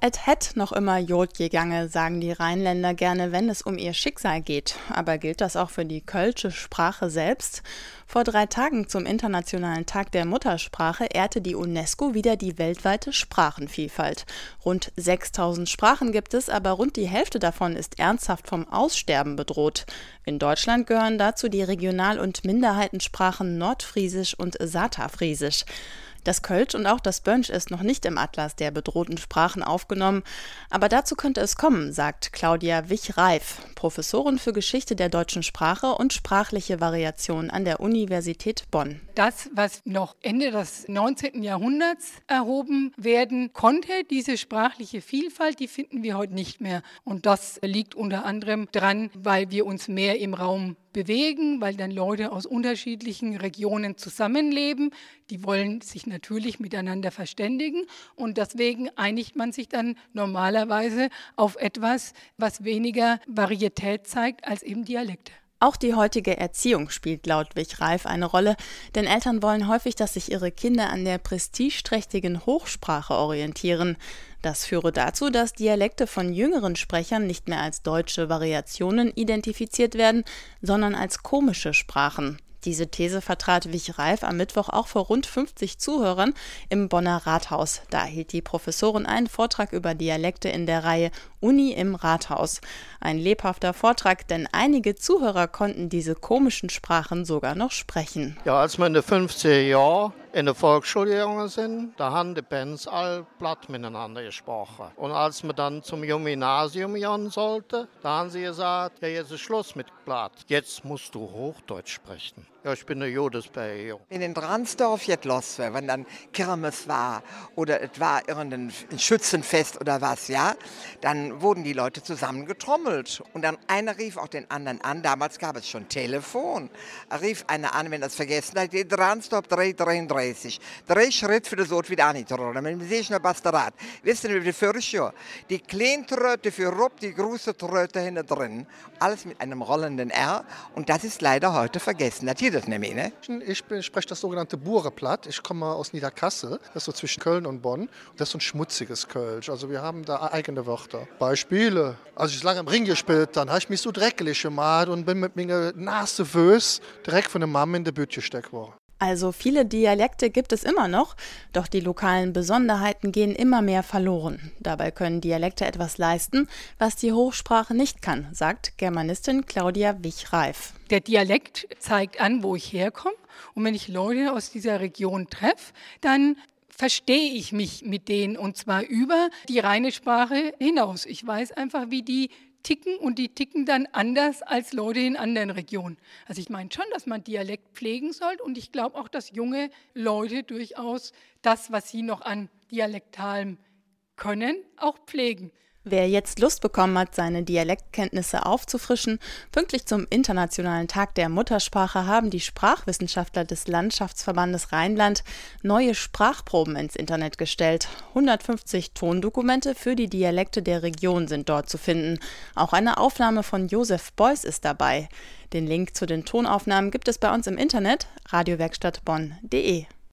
Et het noch immer Jod gegange, sagen die Rheinländer gerne, wenn es um ihr Schicksal geht. Aber gilt das auch für die kölsche Sprache selbst? Vor drei Tagen zum Internationalen Tag der Muttersprache ehrte die UNESCO wieder die weltweite Sprachenvielfalt. Rund 6000 Sprachen gibt es, aber rund die Hälfte davon ist ernsthaft vom Aussterben bedroht. In Deutschland gehören dazu die Regional- und Minderheitensprachen Nordfriesisch und Satafriesisch. Das Kölsch und auch das Bönsch ist noch nicht im Atlas der bedrohten Sprachen aufgenommen, aber dazu könnte es kommen, sagt Claudia Wich-Reif, Professorin für Geschichte der deutschen Sprache und sprachliche Variation an der Universität Bonn. Das, was noch Ende des 19. Jahrhunderts erhoben werden konnte, diese sprachliche Vielfalt, die finden wir heute nicht mehr. Und das liegt unter anderem daran, weil wir uns mehr im Raum bewegen, weil dann Leute aus unterschiedlichen Regionen zusammenleben. Die wollen sich natürlich miteinander verständigen und deswegen einigt man sich dann normalerweise auf etwas, was weniger Varietät zeigt als eben Dialekte. Auch die heutige Erziehung spielt laut Wich Reif eine Rolle, denn Eltern wollen häufig, dass sich ihre Kinder an der prestigeträchtigen Hochsprache orientieren. Das führe dazu, dass Dialekte von jüngeren Sprechern nicht mehr als deutsche Variationen identifiziert werden, sondern als komische Sprachen. Diese These vertrat Wich Reif am Mittwoch auch vor rund 50 Zuhörern im Bonner Rathaus. Da hielt die Professorin einen Vortrag über Dialekte in der Reihe Uni im Rathaus. Ein lebhafter Vortrag, denn einige Zuhörer konnten diese komischen Sprachen sogar noch sprechen. Ja, als wir in den 50er Jahren in der Volksschule gegangen sind, da haben die Bands all platt miteinander gesprochen. Und als wir dann zum Gymnasium gehen sollten, da haben sie gesagt, ja, jetzt ist Schluss mit platt. Jetzt musst du Hochdeutsch sprechen. Ja, ich bin der Jodesberg. In den Dransdorf jetzt los wenn dann Kirmes war oder es war irgendein Schützenfest oder was, ja, dann wurden die Leute zusammen getrommelt. Und dann einer rief auch den anderen an. Damals gab es schon Telefon. Rief einer an, wenn er es vergessen hat, die Dransdorf 333. Drei Schritte für das Ort wieder angetrollt. Mit dem Seeschner Basterat. Wisst ihr, wie die Fürche? Die kleinen Tröte für Rupp, die große Tröte hinten drin. Alles mit einem rollenden R. Und das ist leider heute vergessen. Das hier das nämlich, ne? Ich spreche das sogenannte Bureplatt. Ich komme aus Niederkassel. Das ist so zwischen Köln und Bonn. Das ist so ein schmutziges Kölsch. Also wir haben da eigene Wörter. Beispiele. Als ich lange im Ring gespielt dann habe ich mich so dreckig gemacht und bin mit meiner Nase Föß direkt von der Mama in der Bütte gesteckt worden. Also viele Dialekte gibt es immer noch, doch die lokalen Besonderheiten gehen immer mehr verloren. Dabei können Dialekte etwas leisten, was die Hochsprache nicht kann, sagt Germanistin Claudia Wich-Reif. Der Dialekt zeigt an, wo ich herkomme. Und wenn ich Leute aus dieser Region treffe, dann verstehe ich mich mit denen und zwar über die reine Sprache hinaus. Ich weiß einfach, wie die ticken und die ticken dann anders als Leute in anderen Regionen. Also ich meine schon, dass man Dialekt pflegen sollte und ich glaube auch, dass junge Leute durchaus das, was sie noch an Dialektalem können, auch pflegen. Wer jetzt Lust bekommen hat, seine Dialektkenntnisse aufzufrischen, pünktlich zum Internationalen Tag der Muttersprache haben die Sprachwissenschaftler des Landschaftsverbandes Rheinland neue Sprachproben ins Internet gestellt. 150 Tondokumente für die Dialekte der Region sind dort zu finden. Auch eine Aufnahme von Josef Beuys ist dabei. Den Link zu den Tonaufnahmen gibt es bei uns im Internet radiowerkstattbonn.de.